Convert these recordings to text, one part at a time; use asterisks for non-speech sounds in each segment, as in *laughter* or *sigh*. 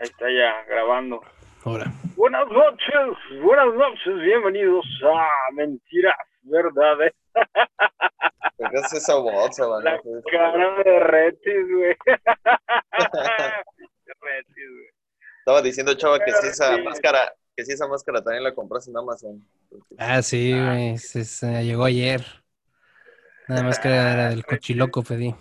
Ahí está ya, grabando. Ahora. Buenas noches, buenas noches, bienvenidos a Mentiras Verdades. ¿Por qué haces esa voz? La cara de Retis, güey. *laughs* Retis, güey. Estaba diciendo, chava, que si esa máscara, que si esa máscara también la compras en Amazon. Ah, sí, güey. Se, se llegó ayer. Nada más que era del cochiloco, pedí.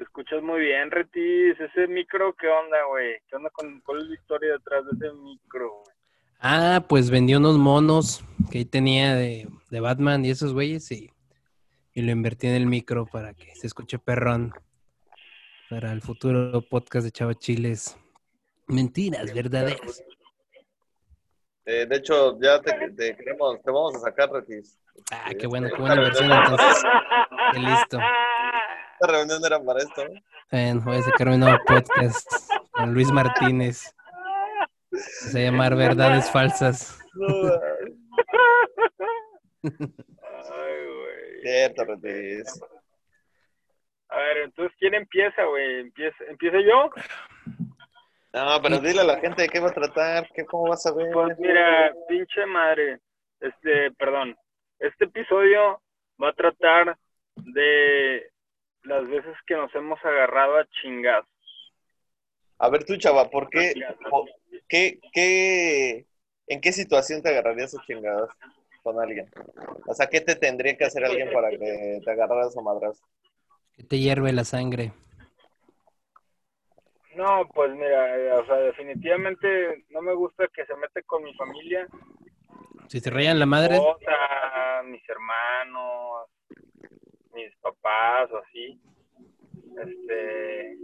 Te escuchas muy bien, Retis. Ese micro, ¿qué onda, güey? ¿Qué onda con cuál es la historia detrás de ese micro, güey? Ah, pues vendió unos monos que ahí tenía de, de Batman y esos güeyes y, y lo invertí en el micro para que se escuche perrón. Para el futuro podcast de Chava Chiles. Mentiras verdaderas. Eh, de hecho, ya te, te queremos, te vamos a sacar, Retis. Ah, Este, qué bueno, qué *laughs* buena versión reunión- entonces. Qué listo. Esta reunión era para esto. ¿no? Bueno, voy a sacar un nuevo podcast con Luis Martínez. Se a llamar Verdades Falsas. Ay, güey. Cierto, Retis. A ver, entonces, ¿quién empieza, güey? ¿Empieza, ¿Empiezo yo? No, pero dile a la gente de qué va a tratar, qué, cómo vas a ver. Pues mira, pinche madre. Este, perdón. Este episodio va a tratar de las veces que nos hemos agarrado a chingazos. A ver tú, chava, ¿por qué, o- qué, qué, en qué situación te agarrarías a chingadas con alguien? O sea, ¿qué te tendría que hacer alguien para que te agarraras a madras? Que te hierve la sangre. No, pues mira, eh, o sea, definitivamente no me gusta que se mete con mi familia, Si te rayan la madre, mis hermanos, mis papás o así. Este,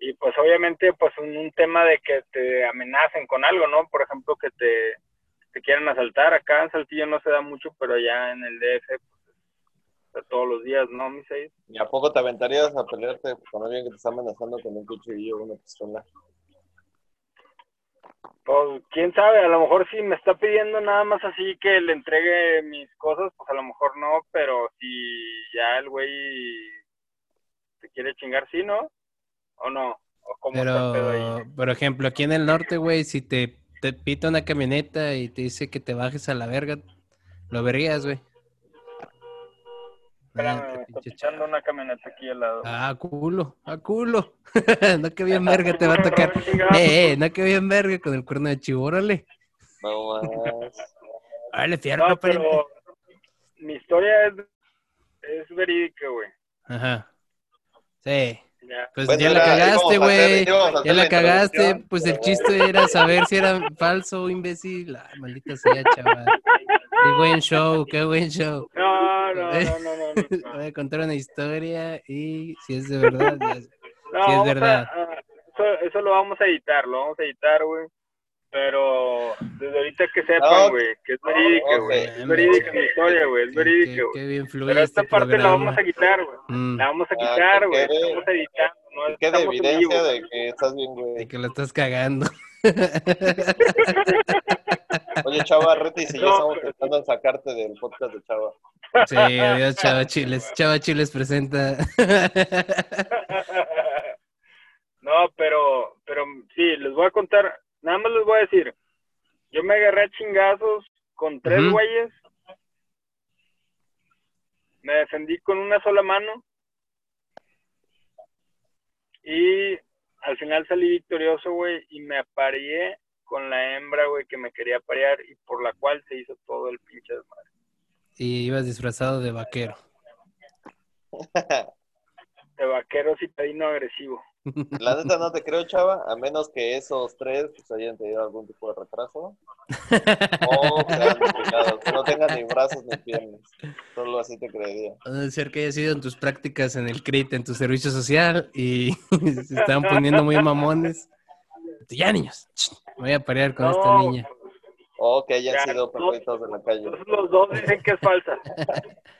y pues obviamente pues un, tema de que te amenacen con algo, ¿no? Por ejemplo, que te, te quieran asaltar. Acá en Saltillo no se da mucho, pero allá en el DF pues, todos los días, ¿no, mis seis? ¿Y a poco te aventarías a pelearte con alguien que te está amenazando con un cuchillo o una pistola? Pues quién sabe, a lo mejor si me está pidiendo nada más así que le entregue mis cosas, pues a lo mejor no, pero si ya el güey te quiere chingar, sí, ¿no? ¿O no? ¿O cómo está el pedo ahí? pero, por ejemplo, aquí en el norte, güey, si te, te pita una camioneta y te dice que te bajes a la verga, lo verías, güey. Espérame, Ah, me está pichando una camioneta aquí al lado. Ah, culo, a culo. *laughs* no que bien verga te va a tocar. Eh, eh, no que bien verga con el cuerno de chivo, órale. No más. Órale, fierro, No, pero mi historia es, es verídica, güey. Ajá. Sí. Pues Bueno, ya la cagaste, güey. Ya la cagaste. Pues el chiste era saber si era *laughs* falso o imbécil. Ah, maldita sea, chaval. Qué buen show, qué buen show. No, no, no, no, no. no. *laughs* Voy a contar una historia y si es de verdad, ya. No, Sí, es a- verdad. a- eso, eso lo vamos a editar, lo vamos a editar, güey. Pero desde ahorita que sepan, No, güey, que es verídica, güey. Es verídica mi historia, güey, es verídica, güey. qué bien fluye Pero esta este parte la vamos a quitar, güey. Mm, La vamos a Ah, quitar, güey. quede- Estamos editando, no Que de evidencia de que estás bien, de güey. que lo estás cagando. *laughs* Oye, Chava, Reti, si ya estamos pero- pensando en sacarte del podcast de Chava. Sí, adiós, Chava Chiles. Chava Chiles presenta. *laughs* no, pero, pero sí, les voy a contar, nada más les voy a decir, yo me agarré a chingazos con tres Ujú. güeyes, me defendí con una sola mano y al final salí victorioso, güey, y me apareé con la hembra, güey, que me quería parear y por la cual se hizo todo el pinche desmadre. y ibas disfrazado de vaquero. De vaquero citadino agresivo. La neta no te creo, Chava, a menos que esos tres pues, hayan tenido algún tipo de retraso *laughs* o que no tengan ni brazos ni piernas. Solo así te creería. Puede ser que haya sido en tus prácticas en el CRIT, en tu servicio social, y *laughs* se estaban poniendo muy mamones. Ya, niños, me voy a parear con esta niña. O que hayan Ya, sido no. perritos de la calle. Los dos dicen que es falsa. *laughs*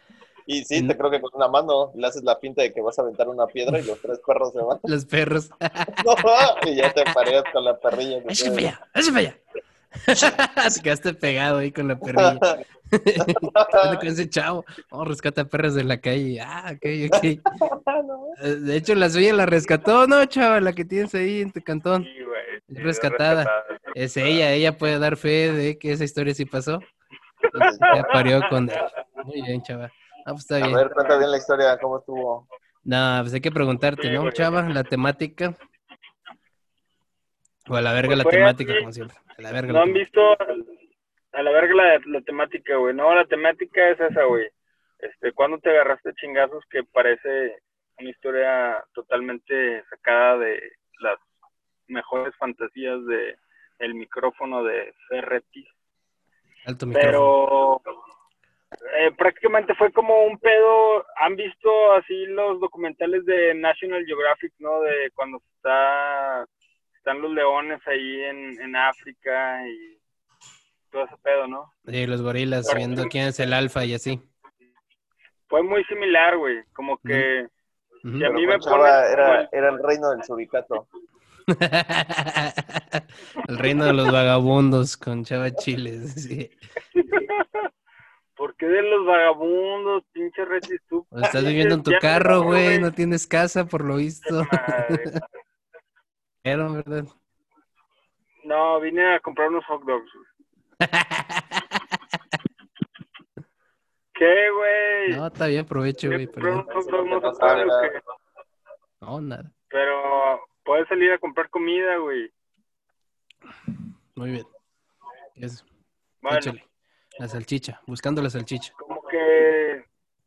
Y sí, te creo que con una mano le haces la pinta de que vas a aventar una piedra y los tres perros se van. Los perros. *laughs* *laughs* y ya te pareas con la perrilla. que ¡Échame traes. para allá! ¡Échame para allá! Te quedaste pegado ahí con la perrilla. *laughs* Con ese chavo. Oh, rescata perros de la calle. Ah, ok, ok. De hecho, la suya la rescató, ¿no, chava? La que tienes ahí en tu cantón. Sí, güey. Rescatada. Es ella, ella puede dar fe de que esa historia sí pasó. Ya parió con él. Muy bien, chava. Ah, pues está A bien. ver, cuenta bien la historia, cómo estuvo. No, pues hay que preguntarte, ¿no, chava? La temática. O a la verga Pues la temática, así. como siempre. A la verga ¿No la han visto a la verga la, la temática, güey? No, la temática es esa, güey. Este, ¿cuándo te agarraste chingazos que parece una historia totalmente sacada de las mejores fantasías de el micrófono de Ferretti? Alto micrófono. Pero eh, prácticamente fue como un pedo. ¿Han visto así los documentales de National Geographic, no? De cuando está están los leones ahí en, en África y todo ese pedo, ¿no? Sí, los gorilas viendo quién es el alfa y así. Fue muy similar, güey. Como que. Y a mí me era, era el reino del suricato. *laughs* el reino de los vagabundos con Chava Chiles. sí. *laughs* ¿Por qué de los vagabundos, pinche Retis, tú? O estás viviendo en tu carro, güey, no tienes casa por lo visto. Madre. Pero, ¿verdad? No, vine a comprar unos hot dogs. güey. *laughs* ¿Qué, güey? No, está bien, provecho, Vine güey, dogs, no nada. Pero puedes salir a comprar comida, güey. Muy bien. Es, Bueno, échale. La salchicha, buscando la salchicha. como que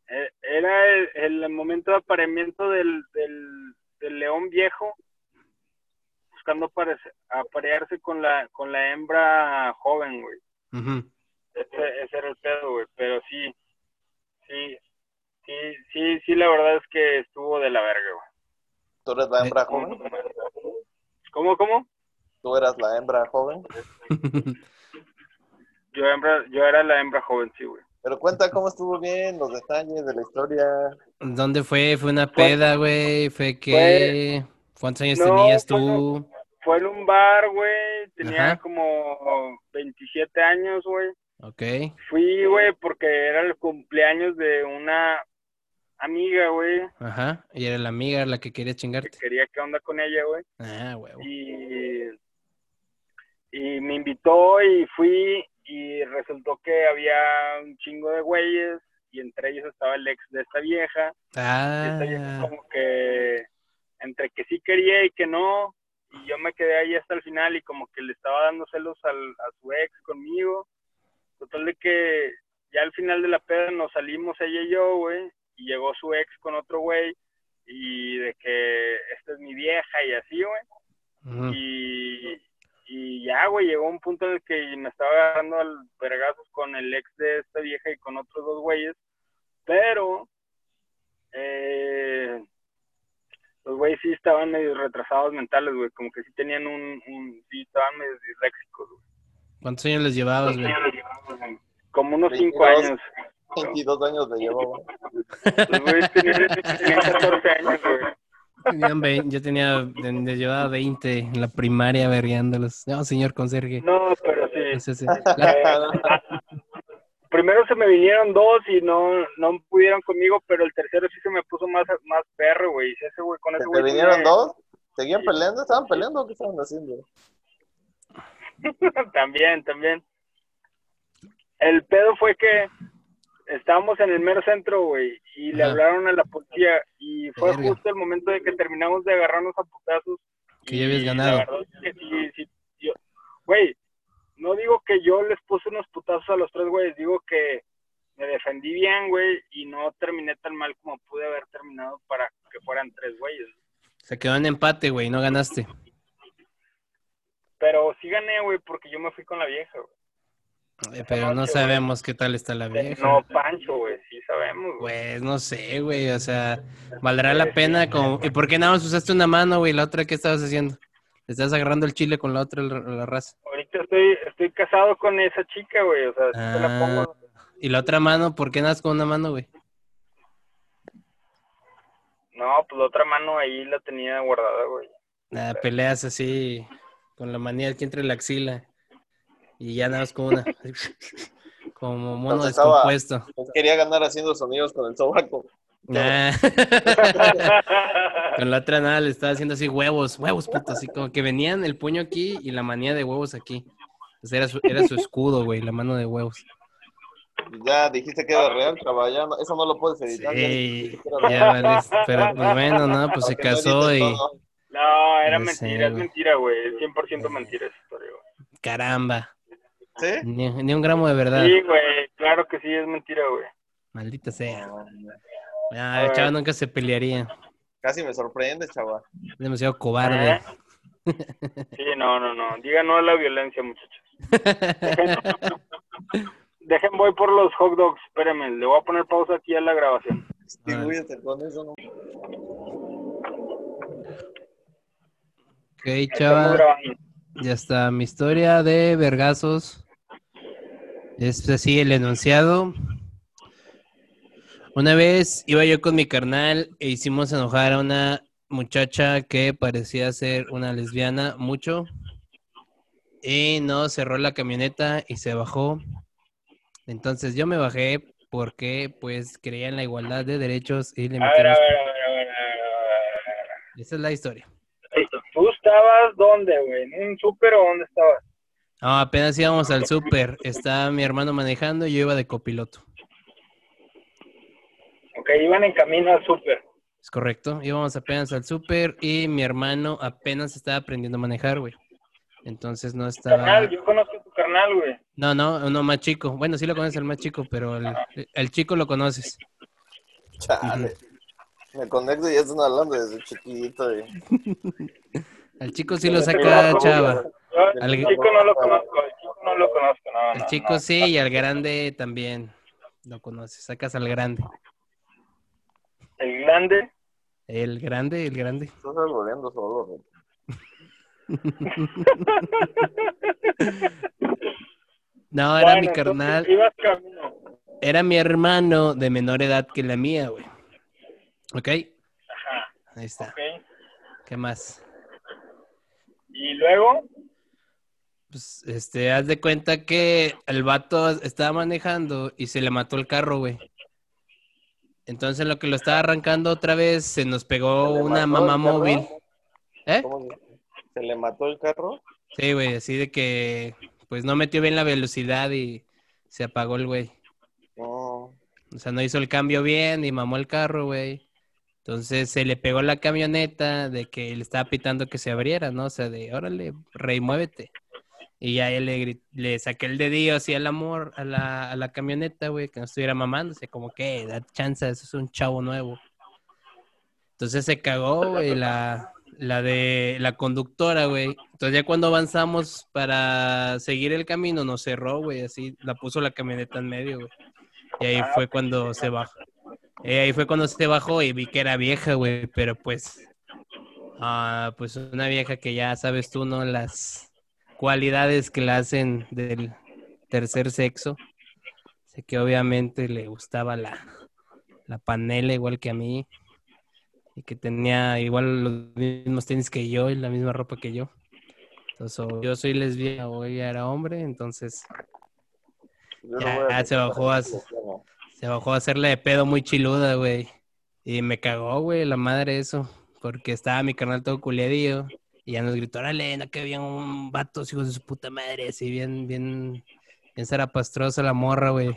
eh, era el, el momento de apareamiento del, del, del león viejo buscando aparecer- aparearse con la con la hembra joven, güey. Ese, ese era el pedo, güey. Pero sí, sí, sí, sí, sí, la verdad es que estuvo de la verga, güey. ¿Tú eres la hembra joven? ¿Cómo, cómo? ¿Tú eras la hembra joven? *laughs* Yo, hembra, yo era la hembra joven, sí, güey. Pero cuenta cómo estuvo bien, los detalles de la historia. ¿Dónde fue? ¿Fue una peda, güey? ¿Fue que... ¿Cuántos años No, tenías tú? Fue en un bar, güey. Tenía Ajá. como 27 años, güey. Ok. Fui, güey, porque era el cumpleaños de una amiga, güey, Ajá. Y era la amiga la que quería que chingarte. quería que onda con ella, güey. Ah, huevo. Y, y me invitó y fui y resultó que había un chingo de güeyes y entre ellos estaba el ex de esta vieja. Y esta vieja Ah, como que entre que sí quería y que no. Y yo me quedé ahí hasta el final y como que le estaba dando celos al, a su ex conmigo. Total de que ya al final de la peda nos salimos ella y yo, güey. Y llegó su ex con otro güey. Y de que esta es mi vieja y así, güey. ujú. Y, y ya, güey, llegó un punto en el que me estaba agarrando al vergazos con el ex de esta vieja y con otros dos güeyes. Pero, eh, los güeyes sí estaban medio retrasados mentales, güey. Como que sí tenían un, un sí estaban medio disléxicos, güey. ¿Cuántos años les llevabas, güey? Como unos cinco 22. años. 22 años le llevaba. Los güeyes tenían 14 años, güey. Tenían yo tenía, de- les llevaba 20 en la primaria vergueándolos. No, señor conserje. No, pero sí. No sé si- Eh, primero se me vinieron dos y no, no pudieron conmigo, pero el tercero sí se me puso más, más perro, güey. Ese güey con ese ¿Te, güey. te sí vinieron me- dos? ¿Seguían peleando? ¿Estaban peleando o qué estaban haciendo? *laughs* también, también. El pedo fue que estábamos en el mero centro, güey, y le Ajá. hablaron a la policía y fue Verga. justo el momento de que terminamos de agarrarnos a putazos. Que ya habías ganado. sí, sí, güey, no digo que yo les puse unos putazos a los tres güeyes, digo que me defendí bien, güey, y no terminé tan mal como pude haber terminado para que fueran tres güeyes. Se quedó en empate, güey, no ganaste. Pero sí gané, güey, porque yo me fui con la vieja, güey. Eh, Pero no sabemos qué tal está la vieja. No, Pancho, güey, sí sabemos, güey. Pues no sé, güey, o sea, valdrá la pena como... ¿Y por qué nada más usaste una mano, güey? ¿La otra qué estabas haciendo? ¿Le estás agarrando el chile con la otra, la, la raza? Ahorita estoy, estoy casado con esa chica, güey, o sea, te la Ah, pongo. ¿y la otra mano? ¿Por qué nada más con una mano, güey? No, pues la otra mano ahí la tenía guardada, güey. Nada, peleas así, con la manía que entre la axila. Y ya nada más con una. *laughs* Como mono Entonces estaba- descompuesto. Pues quería ganar haciendo sonidos con el sobaco. Nah. *laughs* Con la otra nada le estaba haciendo así huevos, huevos, puto, así como que venían el puño aquí y la manía de huevos aquí. Entonces era su, era su escudo, güey, la mano de huevos. Ya dijiste que era real, no- eso no lo puedes editar. Sí, ya. ya vales. Pero pues bueno, no, pues se no casó y todo. No, era sé, mentira, es güey. mentira, güey. Es 100% mentira esa historia, güey. caramba, ¿Sí? ni, ni un gramo de verdad. Sí, güey, claro que sí, es mentira, güey. Maldita sea. Ah, el chaval nunca se pelearía. Casi me sorprende, chaval. Es demasiado cobarde. Sí, no, no, no. Diga no a la violencia, muchachos. *laughs* Dejen, voy por los hot dogs. Espérenme, le voy a poner pausa aquí a la grabación. Ah. güey, con eso no. Ok, chava. Ya está, mi historia de vergazos. Es así el enunciado. Una vez iba yo con mi carnal e hicimos enojar a una muchacha que parecía ser una lesbiana mucho. Y no cerró la camioneta y se bajó. Entonces yo me bajé porque pues creía en la igualdad de derechos y le A metí ver, a los- ver, a ver, a ver, a ver, a ver. Esa es la historia. ¿Tú estabas dónde, güey? ¿En un súper o dónde estabas? No, apenas íbamos al súper. Estaba mi hermano manejando y yo iba de copiloto. Ok, iban en camino al súper. Es correcto. Íbamos apenas al súper y mi hermano apenas estaba aprendiendo a manejar, güey. Entonces no estaba... Carnal, yo conozco a tu carnal, güey. No, no, uno más chico. Bueno, sí lo conoces el más chico, pero el, el chico lo conoces. Chale. Me conecto y ya están hablando desde chiquito. Y... Al chico sí lo saca chava. Yo, Al- el chico no lo conozco, el chico no lo conozco, no, El no, chico no. sí y al grande también lo conoces. Sacas al grande. El grande, El grande, el grande. Estás alboreando solo. No, *laughs* era mi carnal. entonces, ibas camino. Era mi hermano de menor edad que la mía, güey. ¿Ok? Ajá, Ahí está. ¿Qué más? Y luego, Pues, este, haz de cuenta que el vato estaba manejando y se le mató el carro, güey. Entonces, en lo que lo estaba arrancando otra vez, se nos pegó ¿Se le una mamá móvil. ¿Eh? ¿Cómo se- ¿Se le mató el carro? Sí, güey, así de que, pues, no metió bien la velocidad y se apagó el güey. No. O sea, no hizo el cambio bien y mamó el carro, güey. Entonces se le pegó la camioneta de que le estaba pitando que se abriera, ¿no? O sea, de órale, rey, muévete. Y ya le, le saqué el dedillo así al amor, a la, a la camioneta, güey, que no estuviera mamándose, como que da chance, eso es un chavo nuevo. Entonces se cagó, güey, la, la de la conductora, güey. Entonces ya cuando avanzamos para seguir el camino, nos cerró, güey, así, la puso la camioneta en medio, güey. Y ahí fue cuando se bajó. Y ahí fue cuando se bajó y vi que era vieja, güey, pero pues, ah, pues una vieja que ya sabes tú, ¿no? Las cualidades que la hacen del tercer sexo. Sé que obviamente le gustaba la, la panela igual que a mí. Y que tenía igual los mismos tenis que yo y la misma ropa que yo. Entonces, yo soy lesbiana o ella era hombre, entonces Ya, se bajó a- se bajó a hacerle de pedo muy chiluda, güey. Y me cagó, güey, la madre eso. Porque estaba mi canal todo culiadillo. Y ya nos gritó, órale, no que había un vato, hijos de su puta madre, así bien, bien, bien zarapastrosa la morra, güey.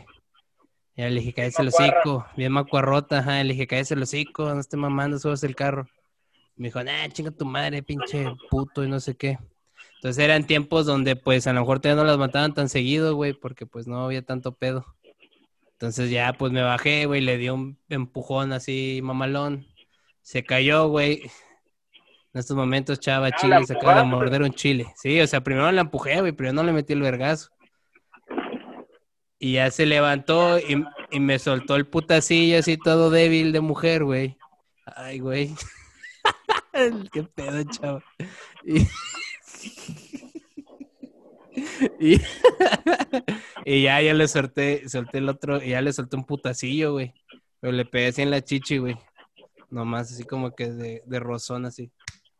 Y ya le dije, cállese el hocico, bien macuarrota, ajá. Le dije, cállese el hocico, no esté mamando, subas el carro. Me dijo, nah, chinga tu madre, pinche puto, y no sé qué. Entonces eran tiempos donde, pues, a lo mejor todavía no las mataban tan seguido, güey, porque, pues, no había tanto pedo. Entonces ya, pues, me bajé, güey, le di un empujón así, mamalón. Se cayó, güey. En estos momentos, chava, Ah, chile, se acaba de morder un chile. Sí, o sea, primero la empujé, güey, pero no le metí el vergazo. Y ya se levantó y, y me soltó el putacillo así todo débil de mujer, güey. Ay, güey. *laughs* Qué pedo, chavo. Y, *laughs* y, *laughs* y ya, ya le solté, solté el otro, y ya le solté un putacillo, güey. Pero le pegué así en la chichi, güey. Nomás así como que de, de rozón así.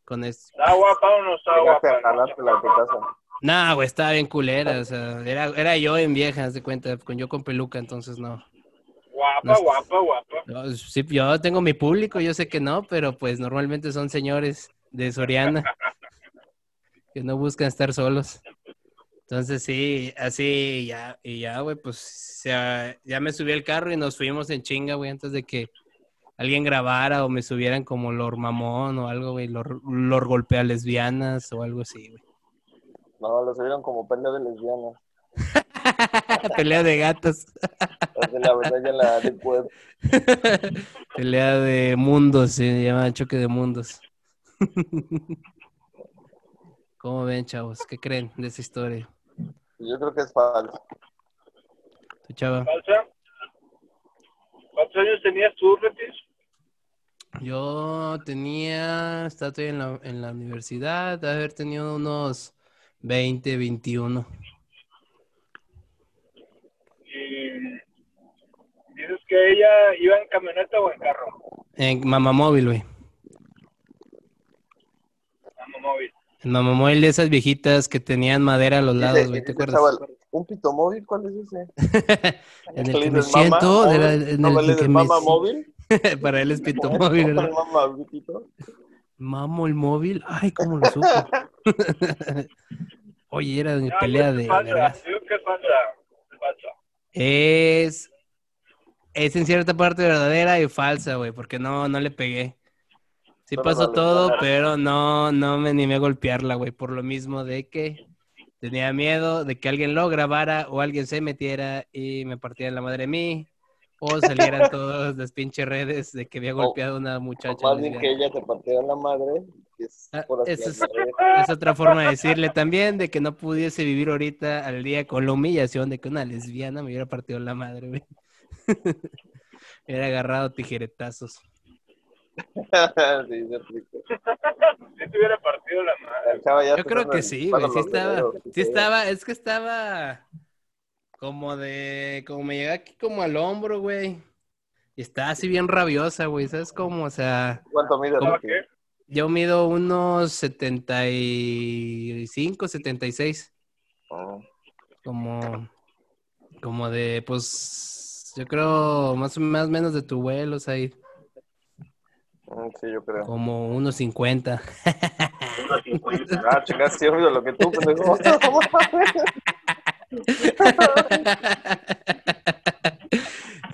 Con esto. está guapa o no está guapa. Nah, güey, estaba bien culera. O sea, era, era yo en vieja, haz de cuenta, con yo con peluca, entonces no. Guapa, No es- guapa, guapa. No, sí, yo tengo mi público, yo sé que no, pero pues normalmente son señores de Soriana *laughs* que no buscan estar solos. Entonces sí, así ya, y ya, güey, pues ya, ya me subí al carro y nos fuimos en chinga, güey, antes de que alguien grabara o me subieran como Lord Mamón o algo, güey, Lord, Lord golpea lesbianas o algo así, güey. No, lo subieron como pelea de lesbianas. *laughs* Pelea de gatos, la verdad ya la de *laughs* pelea de mundos, se llama choque de mundos. *laughs* ¿Cómo ven, chavos? ¿Qué creen de esa historia? Yo creo que es falso. ¿Tu chava? ¿Falsa? ¿Cuántos años tenías tú, Retis? Yo tenía, estaba todavía en la, en la universidad, de haber tenido unos 20, 21. Y dices que ella iba en camioneta o en carro. En mamamóvil, güey. Vamos, móvil. En mamamóvil de esas viejitas que tenían madera a los lados, güey, ¿te acuerdas? chaval, ¿Un pito móvil? ¿Cuál es ese? *laughs* En el ¿Le que me siento, era en ¿No el que mama móvil? *laughs* Para él es pito móvil, ¿verdad? Mama pitito. Mamo el móvil. Ay, ¿cómo lo supo? *laughs* Oye, era de No, pelea de vergas. Digo que es. Es falsa. Es, es en cierta parte verdadera y falsa, güey, porque no, no le pegué. Sí Pero pasó vale, todo, vale. pero no, no me animé a golpearla, güey, por lo mismo de que tenía miedo de que alguien lo grabara o alguien se metiera y me partiera la madre de mí o salieran *laughs* todas las pinches redes de que había O- golpeado a una O muchacha. más bien que ella te partió la madre. es Ah, eso es- hablar. Es otra forma de decirle también de que no pudiese vivir ahorita al día con la humillación de que una lesbiana me hubiera partido la madre, güey. Me *laughs* hubiera agarrado tijeretazos. Sí, se. Si te hubiera partido la madre. Yo creo que sí, güey. Sí estaba, sí estaba, es que estaba como de, como me llega aquí como al hombro, güey. Y está así bien rabiosa, güey. ¿Sabes cómo? O sea, ¿Cuánto mide qué? yo mido unos 75, 76. Ah, como, como de, pues, yo creo más o menos de tu vuelo, o sea, ahí, sí, yo creo. como unos 50. Ah, chingas, sí, lo que tú, pendejo.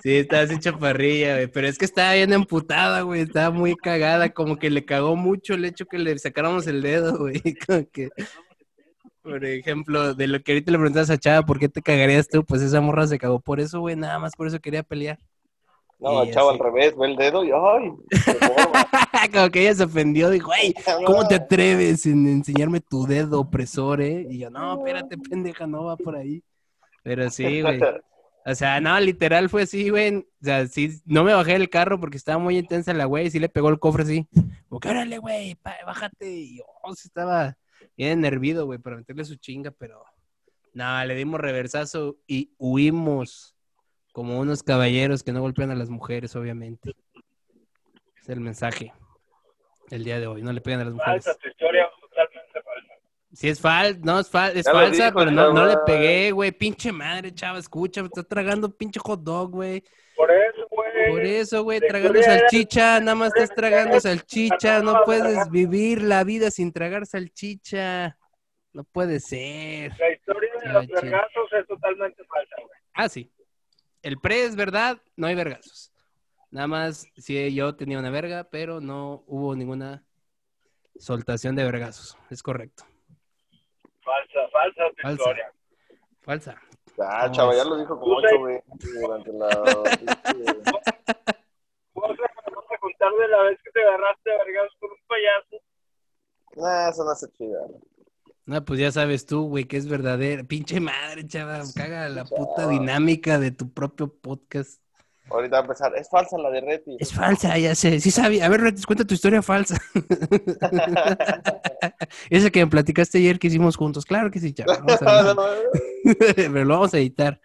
Sí, estaba así chaparrilla, güey, pero es que estaba bien emputada, güey, estaba muy cagada, como que le cagó mucho el hecho que le sacáramos el dedo, güey, *laughs* como que, por ejemplo, de lo que ahorita le preguntas a Chava, ¿por qué te cagarías tú? Pues esa morra se cagó por eso, güey, nada más por eso quería pelear. No, Y el chavo así. al revés, ve el dedo y ¡ay! *laughs* como que ella se ofendió, dijo, ¡ay! ¿Cómo te atreves en enseñarme tu dedo opresor, eh? Y yo, no, espérate, pendeja, no va por ahí. Pero sí, *laughs* güey. O sea, no, literal fue así, güey. O sea, sí, no me bajé del carro porque estaba muy intensa la güey. Sí le pegó el cofre así. Como que, órale, güey, bájate. Y yo, oh, sí estaba bien nervido, güey, para meterle su chinga, pero... No, le dimos reversazo y huimos. Como unos caballeros que no golpean a las mujeres, obviamente. Es el mensaje del día de hoy. No le pegan a las mujeres. Falsa tu historia, totalmente falsa. Sí, es falsa, no, es, fal es falsa, dijo, pero no, no le pegué, güey. Pinche madre, chava, escucha, me está tragando pinche hot dog, güey. Por eso, güey. Por eso, güey, tragando salchicha, nada más estás tragando salchicha, no puedes vivir la vida sin tragar salchicha. No puede ser. La historia de los vergazos es totalmente falsa, güey. Ah, sí. El pre es verdad, no hay vergazos. Nada más, sí, yo tenía una verga, pero no hubo ninguna soltación de vergazos. Es correcto. Falsa, falsa tu Falsa. historia. Falsa. Ah, No, chava, ya lo dijo como ocho veces durante la... *laughs* Vas a contar de la vez que te agarraste a vergazos con un payaso. Nah, eso no hace chida. No, pues ya sabes tú, güey, que es verdadera. Pinche madre, chava, caga la puta dinámica de tu propio podcast. Ahorita va a empezar. Es falsa la de Reti. Es falsa, ya sé. Sí sabía. A ver, Retis, cuenta tu historia falsa. *laughs* Esa que me platicaste ayer que hicimos juntos. Claro que sí, chava. Vamos a *laughs* ver. *laughs* Pero lo vamos a editar.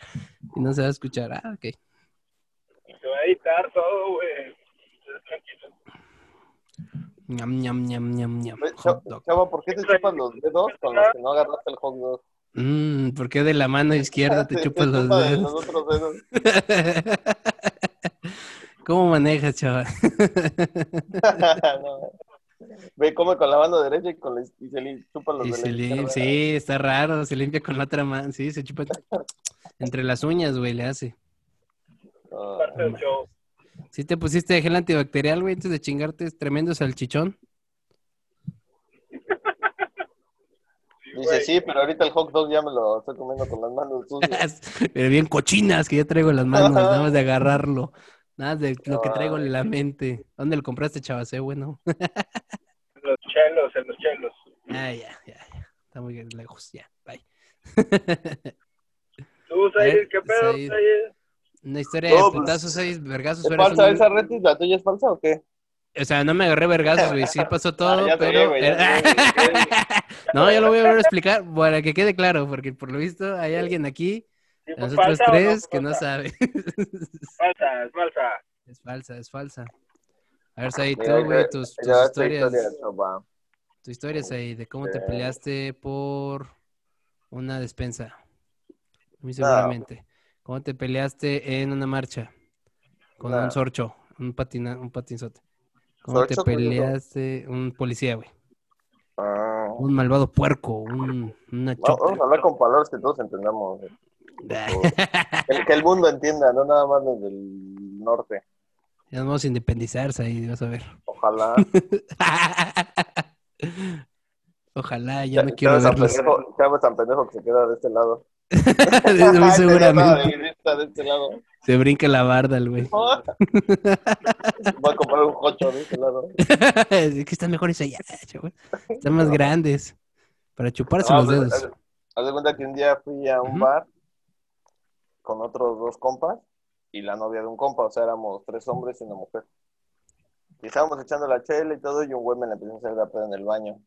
Y no se va a escuchar. Ah, ok. Se va a editar todo, güey. Ñam, ñam, ñam, ñam, ñam. Hot dog. ¿por qué te chupas los dedos con los que no agarraste el hot dog? Mm, ¿Por qué de la mano izquierda te *laughs* Sí, chupas los chupa de dedos? los otros dedos. *laughs* ¿Cómo manejas, chaval? *laughs* No. Ve, come con la mano derecha y, con la, y se le chupa los Y de se la lim- izquierda. sí, está raro, se limpia con la otra mano, sí, se chupa entre las uñas, güey, le hace. Ah, Parte del show. ¿Sí te pusiste gel antibacterial, güey, antes de chingarte es tremendo salchichón? Dice, sí, pero ahorita el hot dog ya me lo estoy comiendo con las manos sucias. *laughs* Pero bien cochinas que ya traigo en las manos, nada *laughs* más de agarrarlo. Nada de lo que traigo en la mente. ¿Dónde lo compraste, chavas? Eh, bueno. En los chelos, en los chelos. Ah, ya, ya, ya. Está muy lejos, ya. Bye. Tú, *laughs* Said, ¿qué pedo, Said. Una historia No, de pues, putazos ahí, vergazos. ¿Es falsa un- esa red? ¿La tuya es falsa o qué? O sea, no me agarré vergazos, güey. Sí *laughs* pasó todo, sé, pero... güey, ya era- sé, güey. *laughs* no, yo lo voy a volver a explicar para que quede claro, porque por lo visto hay alguien aquí, ¿Sí de fue nosotros no tres, fue que no sabe. Falsa, es falsa. es falsa, es falsa. A ver, Said, tú, güey, tus, tus historias, historia, tu historia, Said, de cómo te peleaste por una despensa. Muy No. seguramente. ¿Cómo te peleaste en una marcha? Con No. un sorcho, un patina, un patinzote. ¿Cómo te ¿Sorcho? ¿Qué es eso? peleaste? Un policía, güey. Ah. Un malvado puerco, un, una chopa. Vamos a hablar con palabras que todos entendamos. *laughs* Que, el mundo entienda, no nada más los del norte. Ya nos vamos a independizarse ahí, vas a ver. Ojalá. *laughs* Ojalá, ya no quiero verlos. Pendejo- Chávez San pendejo que se queda de este lado. *laughs* Muy Ay, seguramente. se queda de- de este. Se brinca la barda el güey. *laughs* Voy a comprar un cocho de este lado. *laughs* es que están mejores allá. Están más grandes. Para chuparse No, los pues, dedos. haz- Haz de cuenta que un día fui a un bar con otros dos compas y la novia de un compa, o sea, éramos tres hombres y una mujer. Y estábamos echando la chela y todo, y un güey me la empezó a hacer la pedo en el baño.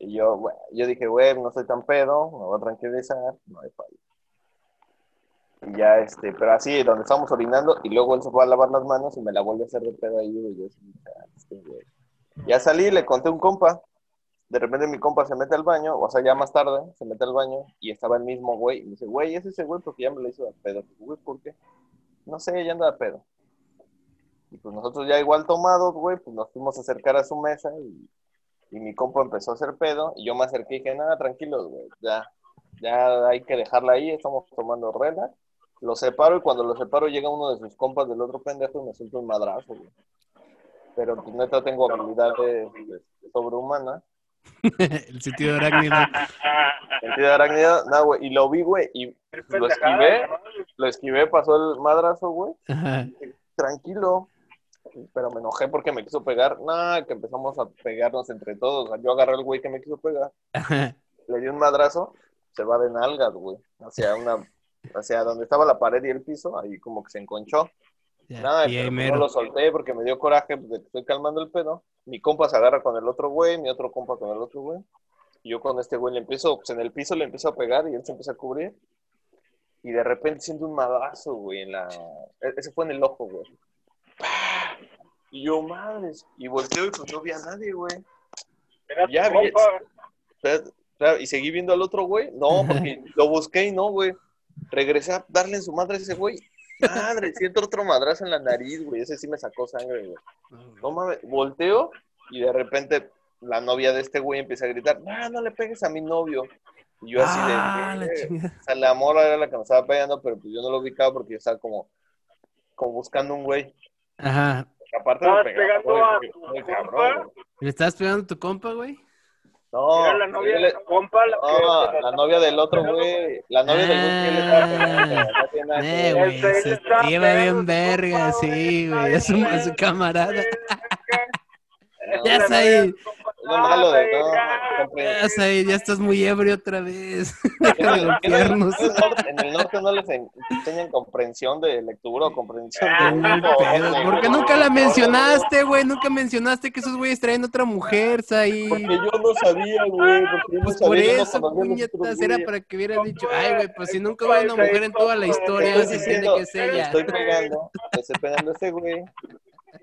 Y yo, bueno, yo dije, güey, no soy tan pedo, me voy a tranquilizar, no hay fallo. Y ya, este, pero así, donde estábamos orinando, y luego él se fue a lavar las manos y me la vuelve a hacer de pedo ahí, güey. Yo "Ah, este güey". Ya salí, le conté a un compa, de repente mi compa se mete al baño, o sea, ya más tarde, se mete al baño y estaba el mismo güey. Y me dice, güey, es ese güey porque ya me lo hizo de pedo. Güey, ¿por qué? No sé, ya anda de pedo. Y pues nosotros ya igual tomados, güey, pues nos fuimos a acercar a su mesa y, y mi compa empezó a hacer pedo. Y yo me acerqué y dije, nada, tranquilos, güey, ya, ya hay que dejarla ahí, estamos tomando rela. Lo separo y cuando lo separo llega uno de sus compas del otro pendejo y me suelta un madrazo, güey. Pero pues neta tengo habilidad de- de- sobrehumana. *laughs* el sentido arácnido. *laughs* Sentido arácnido, no, güey, y lo vi, güey, y lo esquivé, lo esquivé, pasó el madrazo, güey, tranquilo, pero me enojé porque me quiso pegar, nada, que empezamos a pegarnos entre todos, o sea, yo agarré al güey que me quiso pegar, *laughs* le di un madrazo, se va de nalgas, güey, hacia una, hacia donde estaba la pared y el piso, ahí como que se enconchó, Ya, nada, pero pues no lo solté porque me dio coraje pues, de que estoy calmando el pedo, mi compa se agarra con el otro güey, mi otro compa con el otro güey, y yo con este güey le empiezo, pues en el piso le empiezo a pegar y él se empieza a cubrir. Y de repente siento un madrazo, güey, en la... e- Ese fue en el ojo, güey. Y yo, madres. Y volteo y pues no vi a nadie, güey. Ya Ya, vi- Y seguí viendo al otro güey. No, porque *laughs* lo busqué y no, güey. Regresé a darle en su madre a ese güey. Madre, *laughs* siento otro madrazo en la nariz, güey. Ese sí me sacó sangre, güey. No mames, volteo y de repente la novia de este güey empieza a gritar, no, no le pegues a mi novio. Y yo así Ah, de, la "Eh". o sea, la morra era la que me estaba pegando, pero pues yo no lo ubicaba porque yo estaba como, como buscando un güey. Ajá. Aparte ¿Estabas me pegaba pegando muy- a muy tu cabrón, compa? güey. ¿Le estás pegando a tu compa, güey? No, Era la novia él- de tu compa, la que- no, la novia del otro güey, la novia del que no que Eh, güey, se lleva bien verga, compa, sí, güey. Es su camarada. *laughs* Ya está ahí. Lo malo de no, ya, Ya, ya estás muy ebrio otra vez. *laughs* En el- golpearnos. en el norte- En el norte no les en- enseñan comprensión de lectura o comprensión Ah, de pedo, Porque nunca la mencionaste, güey. Nunca mencionaste que esos güeyes traen otra mujer, Said. Porque yo no sabía, güey. Porque yo no Pues por sabía, yo no eso, puñetas, era para que hubieras dicho, ay, güey, pues si nunca hubo una mujer en toda la historia, Estoy se diciendo, que es ella. estoy pegando, estoy pegando a ese güey.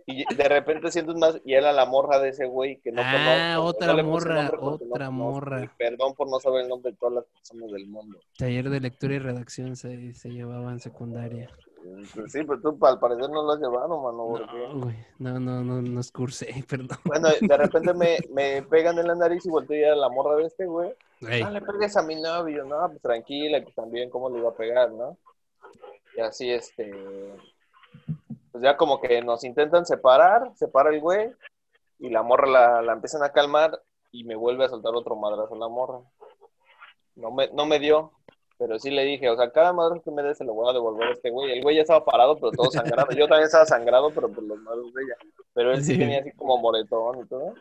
Y de repente siento un más, y era la morra de ese güey que no Ah, conozco. otra No morra, no otra morra. Perdón por no saber el nombre de todas las personas del mundo. Taller de lectura y redacción se, se llevaba en secundaria. Pues sí, pero tú al parecer no lo has llevado, mano. No, güey. No, no, no, no escursé, *laughs* perdón. Bueno, de repente me, me pegan en la nariz y volteo ya a la morra de este, güey. Ey, No le pegues a mi novio, no, pues tranquila, que también cómo le iba a pegar, ¿no? Y así, este, pues ya como que nos intentan separar, separa el güey, y la morra la, la empiezan a calmar y me vuelve a soltar otro madrazo la morra. No me, no me dio, pero sí le dije, o sea, cada madrazo que me dé se lo voy a devolver a este güey. El güey ya estaba parado, pero todo sangrado. Yo también estaba sangrado, pero por los madrazos de ella. Pero él sí, Sí. tenía así como moretón y todo.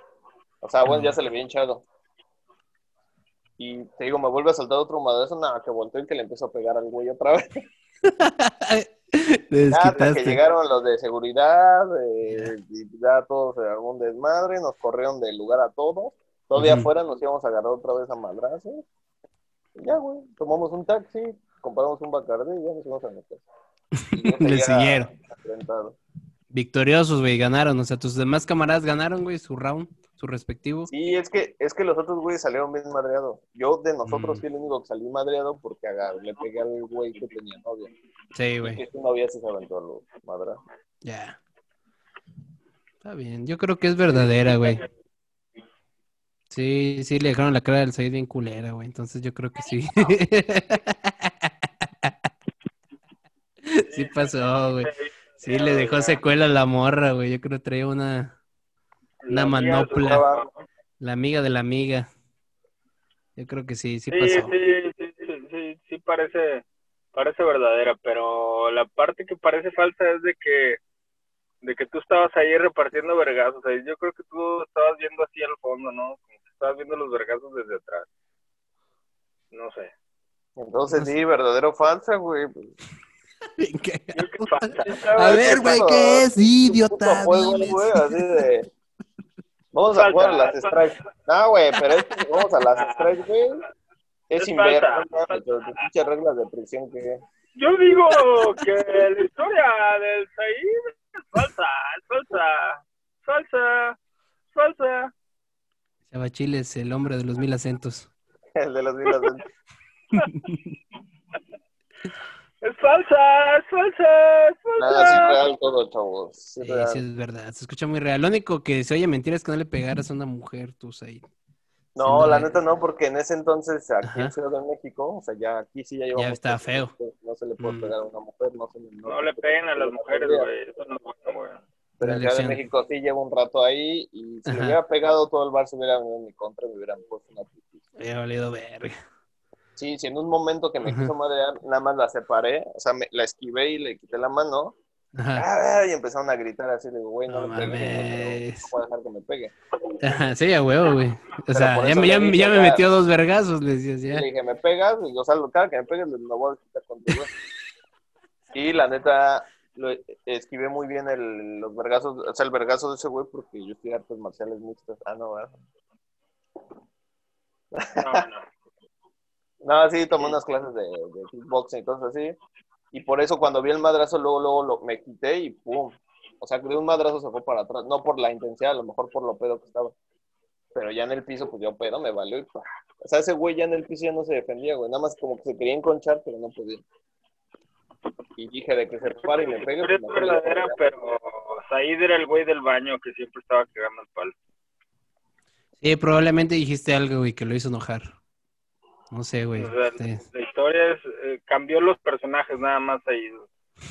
O sea, bueno, ya se le había hinchado. Y te digo, me vuelve a soltar otro madrazo, nada, que volteó y que le empezó a pegar al güey otra vez. *laughs* *laughs* Hasta que llegaron los de seguridad, eh, y ya todos armó un desmadre, nos corrieron del lugar a todos. Todavía afuera nos íbamos a agarrar otra vez a madrazos. Ya, güey, tomamos un taxi, compramos un bacardí y ya nos fuimos a yo *laughs* Le siguieron. Victoriosos, güey, ganaron. O sea, tus demás camaradas ganaron, güey, su round, su respectivo. Sí, es que, es que los otros güeyes salieron bien madreados. Yo de nosotros Mm. fui el único que salí madreado porque agar- le pegué al güey que tenía novia. Sí, güey. que su novia se aventó a los madrazos. Ya. Está bien. Yo creo que es verdadera, güey. Sí, sí, le dejaron la cara del Said bien culera, güey. Entonces yo creo que sí. *laughs* sí pasó, güey. Sí, le dejó secuela a la morra, güey. Yo creo que traía una... Una La manopla. La amiga de la amiga. Yo creo que sí, sí Sí, pasó. sí, sí, sí, sí, sí parece, parece verdadera, pero la parte que parece falsa es de que, de que tú estabas ahí repartiendo vergazos. O sea, yo creo que tú estabas viendo así al fondo, ¿no? Como que estabas viendo los vergazos desde atrás. No sé. Entonces, sí, verdadero o falsa, güey. *laughs* que falsa. A ver, güey, ¿qué es? Idiota. juego, diles. güey, así de... Vamos a Falta, jugar a las strikes. No, güey, pero es que vamos a las *laughs* strikes, güey. Es, inverno. Pero pinches reglas de prisión que... Yo digo que la historia del Said es falsa, es falsa, falsa, falsa. Chavachil es el hombre de los mil acentos. *laughs* El de las vidas de... Es falsa, es falsa, es falsa. Nada, sí real todo, chavos. Sí, Sí, real. sí, es verdad. Se escucha muy real. Lo único que se oye mentira es que no le pegaras a una mujer, tú, Said. No, Sí, la no, neta no, porque en ese entonces aquí Ajá. en Ciudad de México, o sea, ya aquí sí ya llevamos... está tiempo, feo. No se le puede Mm. pegar a una mujer, no se le... No le peguen a las mujeres, güey. Eso no es bueno, güey. Pero en Ciudad de. México sí llevo un rato ahí y si Ajá. le hubiera pegado todo el bar se hubiera venido en mi contra y me hubieran puesto una putiza. Había valido verga. Sí, si en un momento que me Ajá. quiso madrear, nada más la separé, o sea, me- la esquivé y le quité la mano, Ajá. y empezaron a gritar así, de güey, no, No me mames. no voy a dejar que me pegue. Ajá, sí, a huevo, güey. O Pero sea, ya, ya, me- dije, ya me metió dos vergazos, le decías Y ya. le dije, ¿me pegas? Y, o sea, lo- cada que me pegues, me lo voy a quitar contigo. y la neta, lo, esquivé muy bien el, los vergazos, o sea, el vergazo de ese güey, porque yo estoy artes marciales mixtas. Ah, no, ¿verdad? No, no. No, sí, tomé unas clases de, de kickboxing y cosas así. Y por eso cuando vi el madrazo, luego, luego lo, me quité y pum. O sea, que de un madrazo se fue para atrás. No por la intensidad, a lo mejor por lo pedo que estaba. Pero ya en el piso, pues yo pedo, me valió y. O sea, ese güey ya en el piso ya no se defendía, güey. Nada más como que se quería enconchar, pero no podía. Y dije de que se pare y me pegue. Pero pues es mejor le verdadera, pero Said era el güey del baño que siempre estaba cagando el palo. Sí, probablemente dijiste algo, güey, que lo hizo enojar. No sé, güey. O sea, Sí. La historia es, eh, cambió los personajes nada más Said.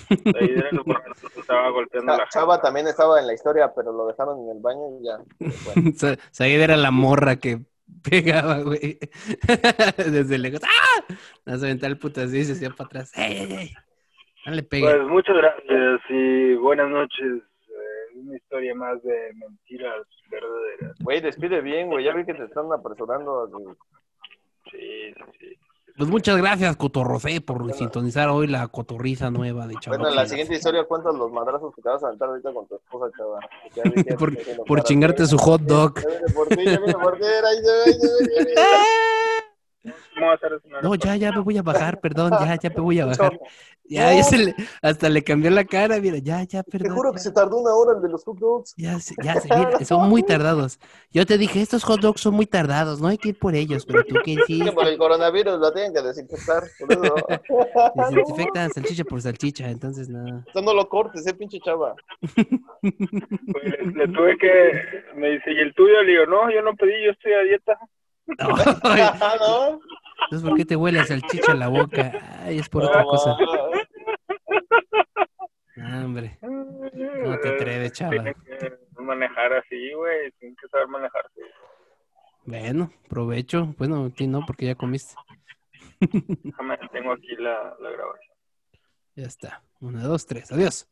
Said era el estaba golpeando la Cha- Chava también estaba en la historia, pero lo dejaron en el baño y ya. Bueno, *laughs* Sa- Said era la morra que pegaba, güey. *laughs* Desde lejos. ¡Ah! Se aventaba el putazo y se hacía para atrás. ¡Ey, ey, ey! No le pegue. Pues muchas gracias y buenas noches. Eh, una historia más de mentiras verdaderas. güey, despide bien, güey. Ya vi que te están apresurando. güey. Sí, sí, sí. Pues muchas gracias, Cotorrocé, por sintonizar hoy la cotorriza nueva de Chava. Bueno, en la siguiente historia cuentas los madrazos que te vas a aventar ahorita con tu esposa, chava. *laughs* Ya vi que ya Por- chingarte su hot dog. Por por *laughs* No, ya, ya me voy a bajar, perdón, ya, ya me voy a bajar. *laughs* Ya, ya se le- hasta le cambió la cara, mira, ya, ya, Te perdón. juro que se tardó una hora el de los hot dogs. Ya, ya, mira, son muy tardados. Yo te dije, estos hot dogs son muy tardados, no hay que ir por ellos, pero tú qué sí. Que *laughs* por el coronavirus lo tienen que desinfectar. Por eso. *laughs* Desinfectan salchicha por salchicha, entonces nada. Esto no lo cortes, eh, pinche chava. Pues, le tuve que, me dice, ¿y el tuyo? Le digo, no, yo no pedí, yo estoy a dieta. *laughs* ¿no? Entonces, ¿por qué te huele a salchicha en la boca? Ay, es por otra cosa. Ah, hombre, ¿cómo te atreves, chava? Tiene que manejar así, güey, tiene que saber manejarse. Bueno, provecho. Bueno, a ti no, porque ya comiste. *laughs* Déjame, tengo aquí la, la grabación. Ya está. Una, dos, tres. Adiós.